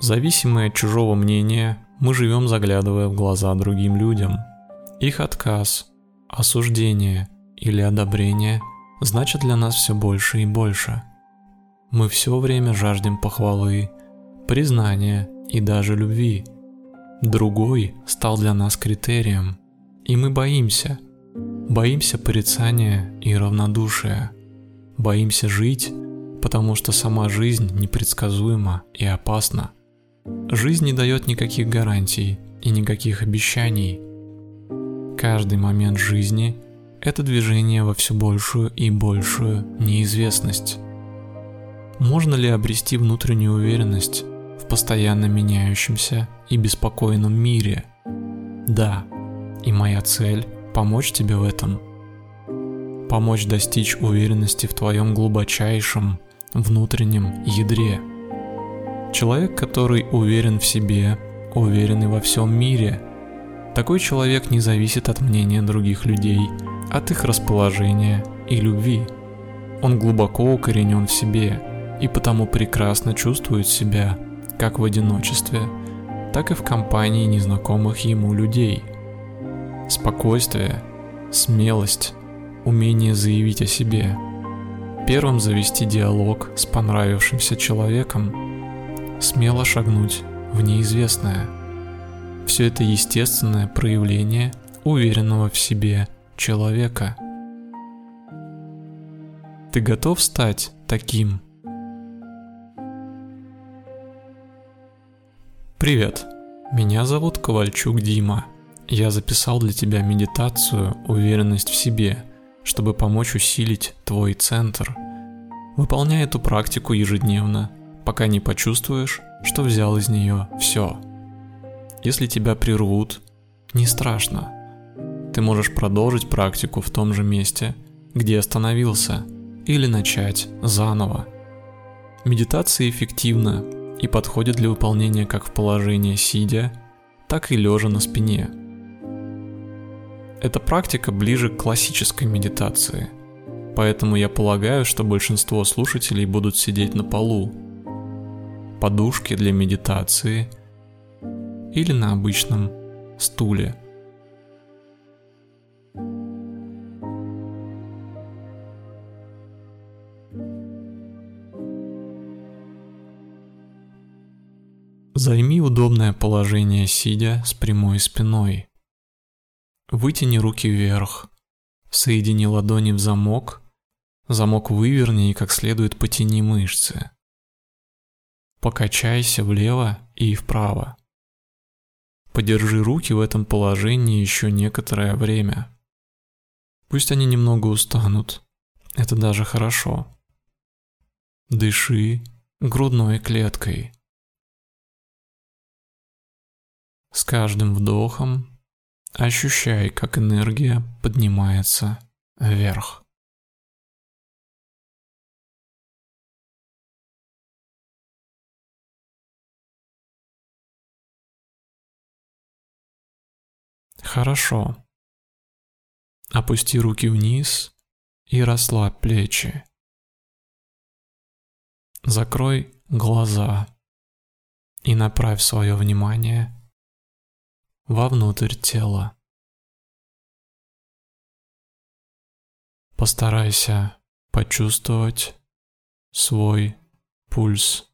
Зависимые от чужого мнения, мы живем заглядывая в глаза другим людям. Их отказ, осуждение или одобрение значит для нас все больше и больше. Мы все время жаждем похвалы, признания и даже любви. Другой стал для нас критерием, и мы боимся. Боимся порицания и равнодушия. Боимся жить, потому что сама жизнь непредсказуема и опасна. Жизнь не дает никаких гарантий и никаких обещаний. Каждый момент жизни – это движение во все большую и большую неизвестность. Можно ли обрести внутреннюю уверенность в постоянно меняющемся и беспокойном мире? Да, и моя цель – помочь тебе в этом. Помочь достичь уверенности в твоем глубочайшем внутреннем ядре – Человек, который уверен в себе, уверен и во всем мире. Такой человек не зависит от мнения других людей, от их расположения и любви. Он глубоко укоренен в себе и потому прекрасно чувствует себя как в одиночестве, так и в компании незнакомых ему людей. Спокойствие, смелость, умение заявить о себе, первым завести диалог с понравившимся человеком – смело шагнуть в неизвестное. Все это естественное проявление уверенного в себе человека. Ты готов стать таким? Привет, меня зовут Ковальчук Дима. Я записал для тебя медитацию «Уверенность в себе», чтобы помочь усилить твой центр. Выполняй эту практику ежедневно – пока не почувствуешь, что взял из нее все. Если тебя прервут, не страшно. Ты можешь продолжить практику в том же месте, где остановился, или начать заново. Медитация эффективна и подходит для выполнения как в положении сидя, так и лежа на спине. Эта практика ближе к классической медитации, поэтому я полагаю, что большинство слушателей будут сидеть на полу, подушке для медитации или на обычном стуле. Займи удобное положение сидя с прямой спиной. Вытяни руки вверх, соедини ладони в замок, замок выверни и как следует потяни мышцы. Покачайся влево и вправо. Подержи руки в этом положении еще некоторое время. Пусть они немного устанут, это даже хорошо. Дыши грудной клеткой. С каждым вдохом ощущай, как энергия поднимается вверх. Хорошо. Опусти руки вниз и расслабь плечи. Закрой глаза и направь свое внимание вовнутрь тела. Постарайся почувствовать свой пульс,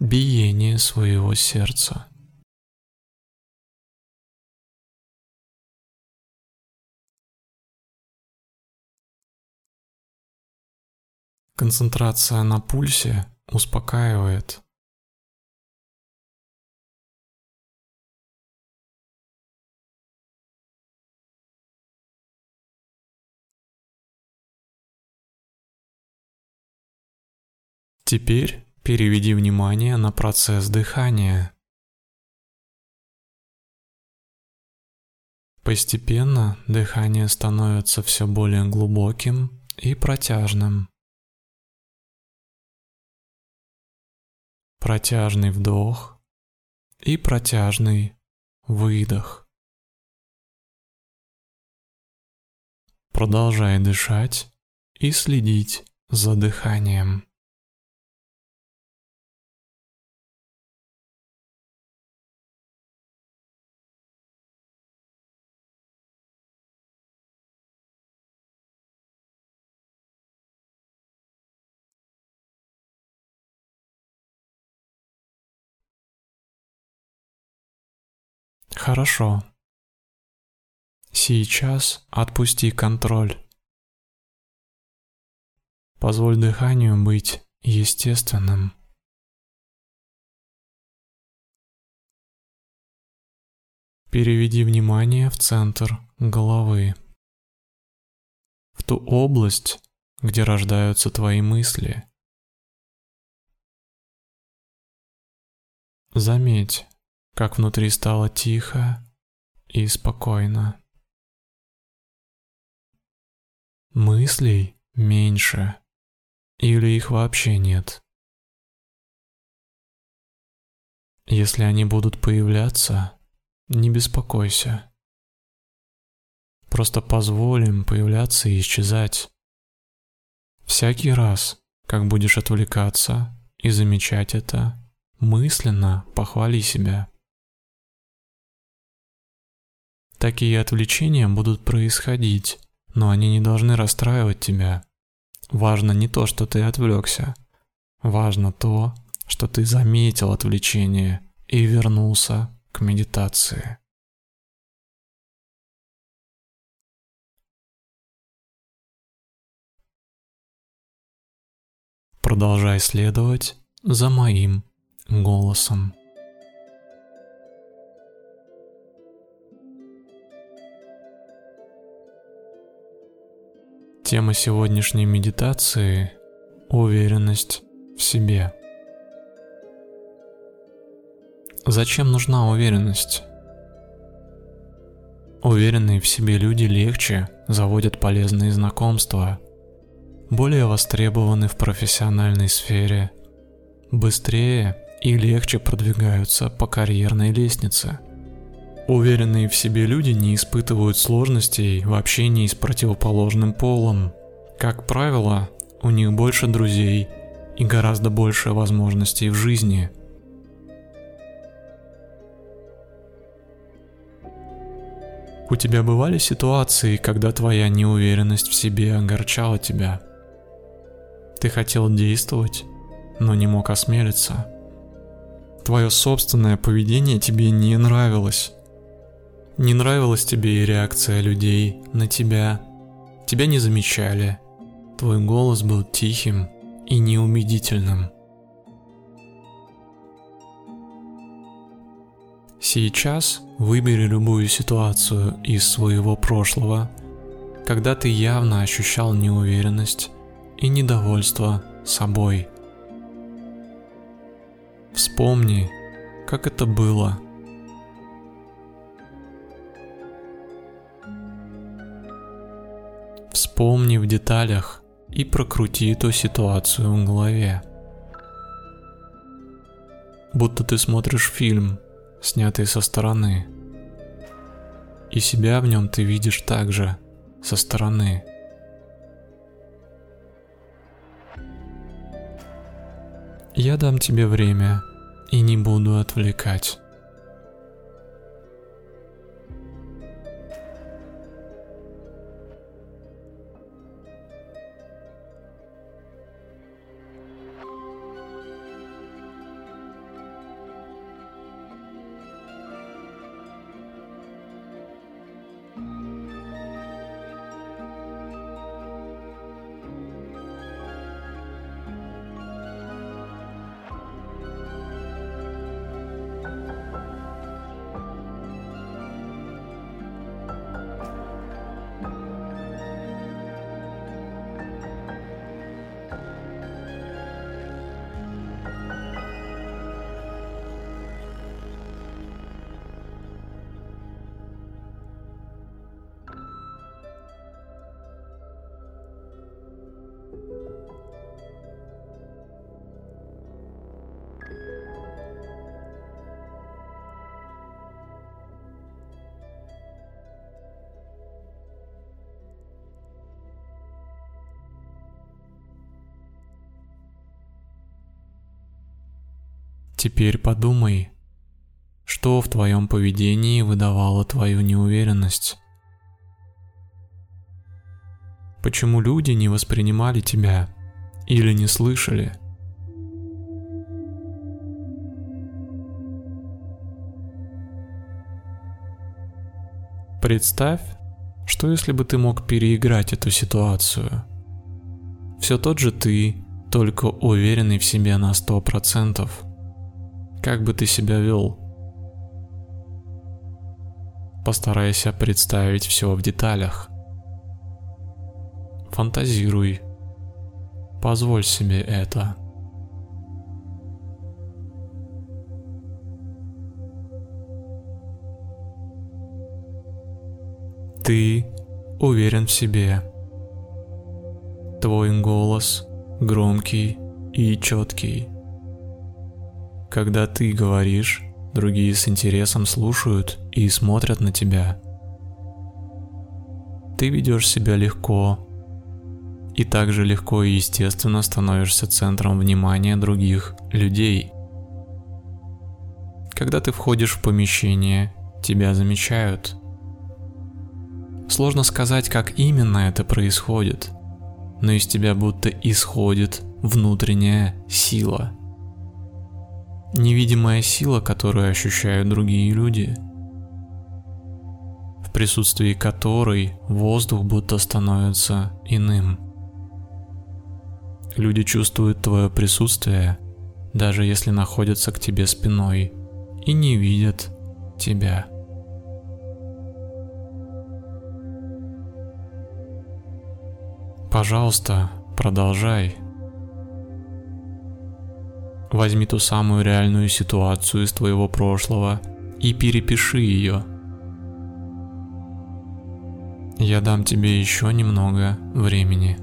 биение своего сердца. Концентрация на пульсе успокаивает. Теперь переведи внимание на процесс дыхания. Постепенно дыхание становится все более глубоким и протяжным. Протяжный вдох и протяжный выдох. Продолжай дышать и следить за дыханием. Хорошо. Сейчас отпусти контроль. Позволь дыханию быть естественным. Переведи внимание в центр головы, в ту область, где рождаются твои мысли. Заметь, как внутри стало тихо и спокойно. Мыслей меньше или их вообще нет. Если они будут появляться, не беспокойся. Просто позволим появляться и исчезать. Всякий раз, как будешь отвлекаться и замечать это, мысленно похвали себя. Такие отвлечения будут происходить, но они не должны расстраивать тебя. Важно не то, что ты отвлекся. Важно то, что ты заметил отвлечение и вернулся к медитации. Продолжай следовать за моим голосом. Тема сегодняшней медитации – уверенность в себе. Зачем нужна уверенность? Уверенные в себе люди легче заводят полезные знакомства, более востребованы в профессиональной сфере, быстрее и легче продвигаются по карьерной лестнице. Уверенные в себе люди не испытывают сложностей в общении с противоположным полом. Как правило, у них больше друзей и гораздо больше возможностей в жизни – У тебя бывали ситуации, когда твоя неуверенность в себе огорчала тебя? Ты хотел действовать, но не мог осмелиться. Твое собственное поведение тебе не нравилось. Не нравилась тебе и реакция людей на тебя. Тебя не замечали. Твой голос был тихим и неубедительным. Сейчас выбери любую ситуацию из своего прошлого, когда ты явно ощущал неуверенность и недовольство собой. Вспомни, как это было. Вспомни в деталях и прокрути эту ситуацию в голове. Будто ты смотришь фильм – снятый со стороны. И себя в нем ты видишь также, со стороны. Я дам тебе время и не буду отвлекать. Теперь подумай, что в твоем поведении выдавало твою неуверенность? Почему люди не воспринимали тебя или не слышали? Представь, что если бы ты мог переиграть эту ситуацию? Все тот же ты, только уверенный в себе на сто процентов. Как бы ты себя вел? Постарайся представить все в деталях. Фантазируй. Позволь себе это. Ты уверен в себе. Твой голос громкий и четкий. Когда ты говоришь, другие с интересом слушают и смотрят на тебя. Ты ведешь себя легко, и также легко и естественно становишься центром внимания других людей. Когда ты входишь в помещение, тебя замечают. Сложно сказать, как именно это происходит, но из тебя будто исходит внутренняя сила. Невидимая сила, которую ощущают другие люди, в присутствии которой воздух будто становится иным. Люди чувствуют твое присутствие, даже если находятся к тебе спиной и не видят тебя. Пожалуйста, продолжай. Возьми ту самую реальную ситуацию из твоего прошлого и перепиши ее. Я дам тебе еще немного времени.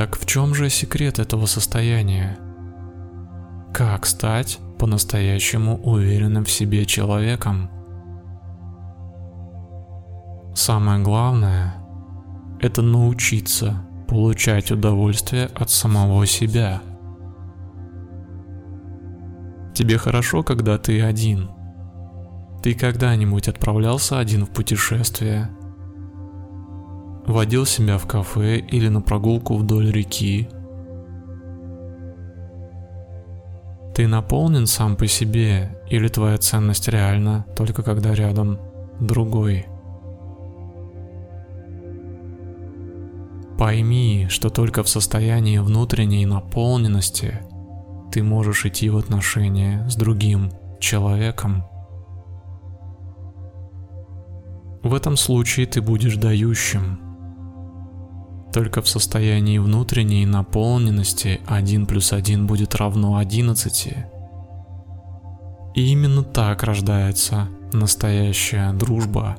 Так в чем же секрет этого состояния? Как стать по-настоящему уверенным в себе человеком? Самое главное – это научиться получать удовольствие от самого себя. Тебе хорошо, когда ты один. Ты когда-нибудь отправлялся один в путешествие – водил себя в кафе или на прогулку вдоль реки. Ты наполнен сам по себе или твоя ценность реальна только когда рядом другой? Пойми, что только в состоянии внутренней наполненности ты можешь идти в отношения с другим человеком. В этом случае ты будешь дающим – только в состоянии внутренней наполненности 1 плюс 1 будет равно 11. И именно так рождается настоящая дружба.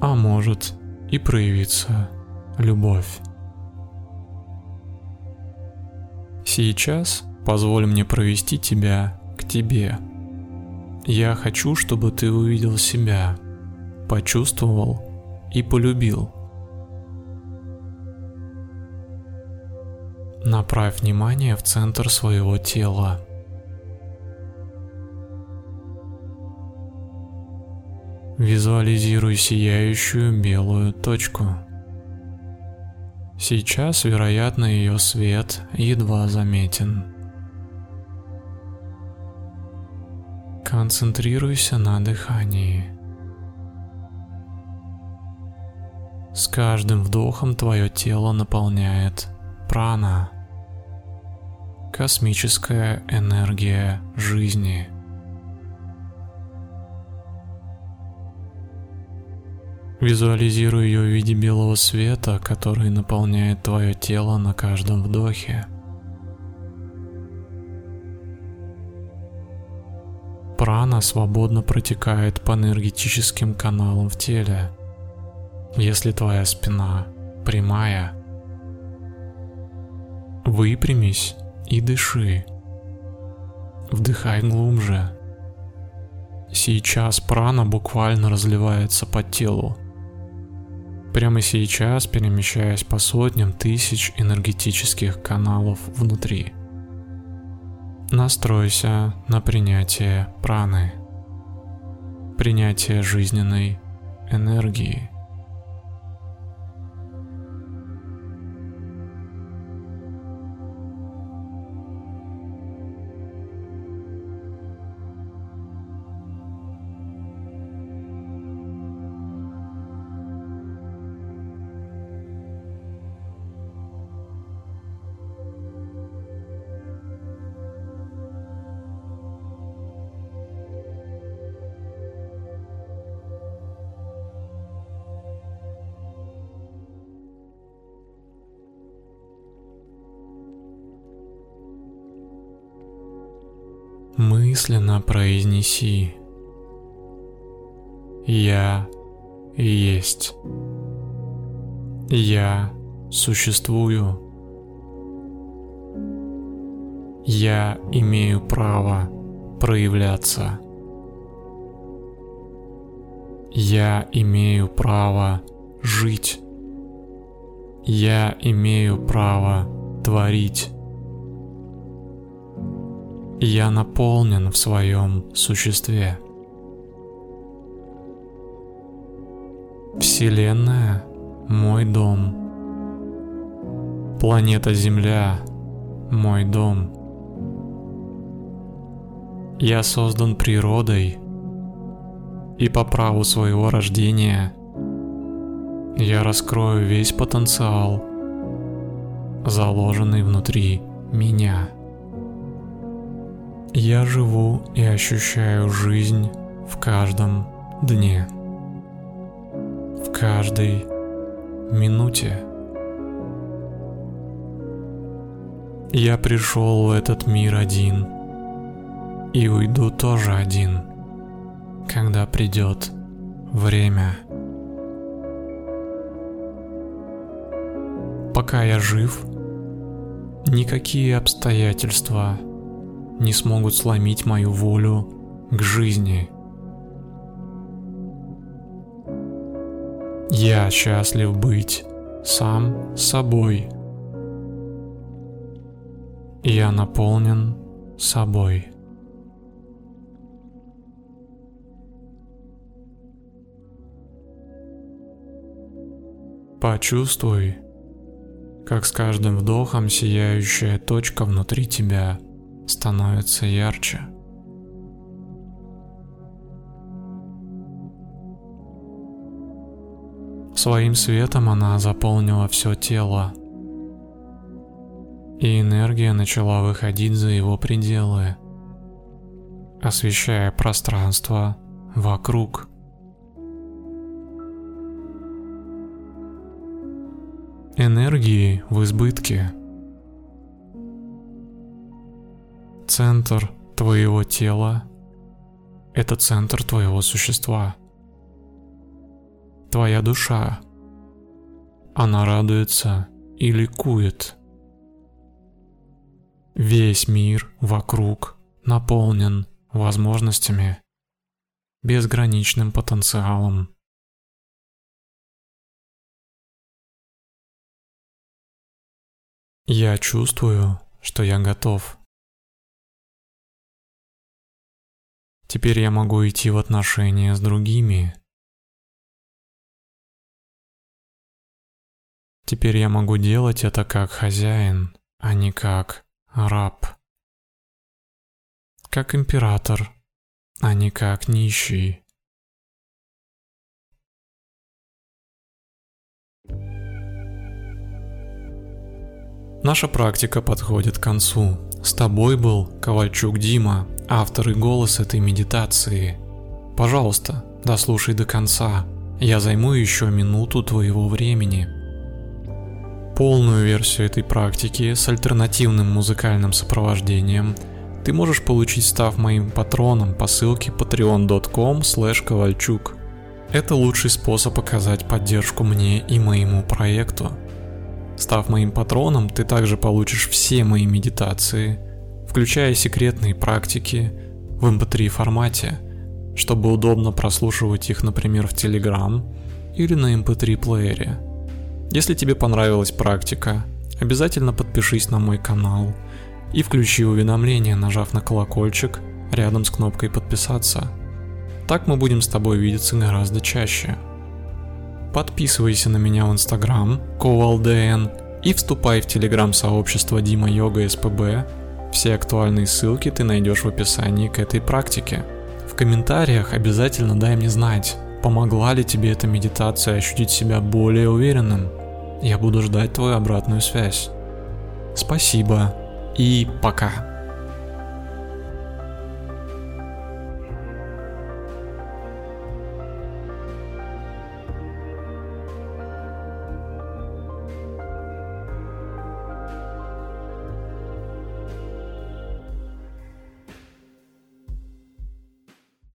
А может и проявиться любовь. Сейчас позволь мне провести тебя к тебе. Я хочу, чтобы ты увидел себя, почувствовал и полюбил – Направь внимание в центр своего тела. Визуализируй сияющую белую точку. Сейчас, вероятно, ее свет едва заметен. Концентрируйся на дыхании. С каждым вдохом твое тело наполняет прана, космическая энергия жизни. Визуализируй ее в виде белого света, который наполняет твое тело на каждом вдохе. Прана свободно протекает по энергетическим каналам в теле. Если твоя спина прямая, выпрямись и дыши. Вдыхай глубже. Сейчас прана буквально разливается по телу. Прямо сейчас перемещаясь по сотням тысяч энергетических каналов внутри. Настройся на принятие праны, принятие жизненной энергии. Мысленно произнеси «Я есть». Я существую. Я имею право проявляться. Я имею право жить. Я имею право творить. Я наполнен в своем существе. Вселенная – мой дом. Планета Земля – мой дом. Я создан природой, и по праву своего рождения я раскрою весь потенциал, заложенный внутри меня. Я живу и ощущаю жизнь в каждом дне, в каждой минуте. Я пришел в этот мир один и уйду тоже один, когда придет время. Пока я жив, никакие обстоятельства – не смогут сломить мою волю к жизни. Я счастлив быть сам собой. Я наполнен собой. Почувствуй, как с каждым вдохом сияющая точка внутри тебя – становится ярче. Своим светом она заполнила все тело, и энергия начала выходить за его пределы, освещая пространство вокруг. Энергии в избытке – Центр твоего тела – это центр твоего существа. Твоя душа. Она радуется и ликует. Весь мир вокруг наполнен возможностями, безграничным потенциалом. Я чувствую, что я готов. Теперь я могу идти в отношения с другими. Теперь я могу делать это как хозяин, а не как раб. Как император, а не как нищий. Наша практика подходит к концу. С тобой был Ковальчук Дима, автор и голос этой медитации. Пожалуйста, дослушай до конца я займу еще минуту твоего времени. Полную версию этой практики с альтернативным музыкальным сопровождением ты можешь получить, став моим патроном по ссылке patreon.com ковальчук. Это лучший способ оказать поддержку мне и моему проекту. Став моим патроном, ты также получишь все мои медитации, включая секретные практики в mp3 эм формате, чтобы удобно прослушивать их, например, в Telegram или на mp3 эм плеере. Если тебе понравилась практика, обязательно подпишись на мой канал и включи уведомления, нажав на колокольчик рядом с кнопкой подписаться. Так мы будем с тобой видеться гораздо чаще. Подписывайся на меня в Instagram ковалдн и вступай в телеграм-сообщество Дима Йога СПБ. Все актуальные ссылки ты найдешь в описании к этой практике. В комментариях обязательно дай мне знать, помогла ли тебе эта медитация ощутить себя более уверенным. Я буду ждать твою обратную связь. Спасибо и пока.